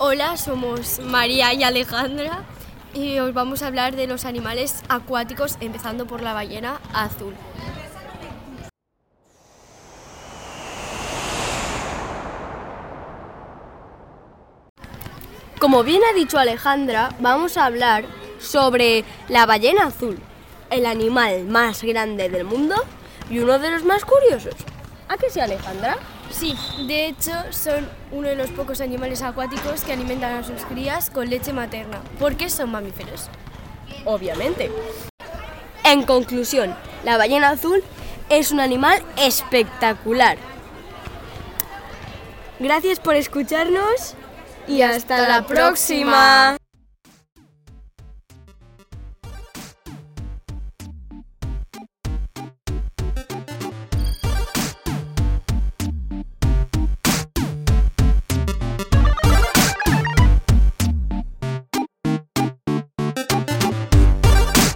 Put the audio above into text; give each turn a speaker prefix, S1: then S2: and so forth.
S1: Hola, somos María y Alejandra y os vamos a hablar de los animales acuáticos, empezando por la ballena azul. Como bien ha dicho Alejandra, vamos a hablar sobre la ballena azul, el animal más grande del mundo y uno de los más curiosos. ¿A qué sí, Alejandra?
S2: Sí, de hecho son uno de los pocos animales acuáticos que alimentan a sus crías con leche materna. ¿Por qué son mamíferos?
S1: Obviamente. En conclusión, la ballena azul es un animal espectacular. Gracias por escucharnos y hasta, la próxima.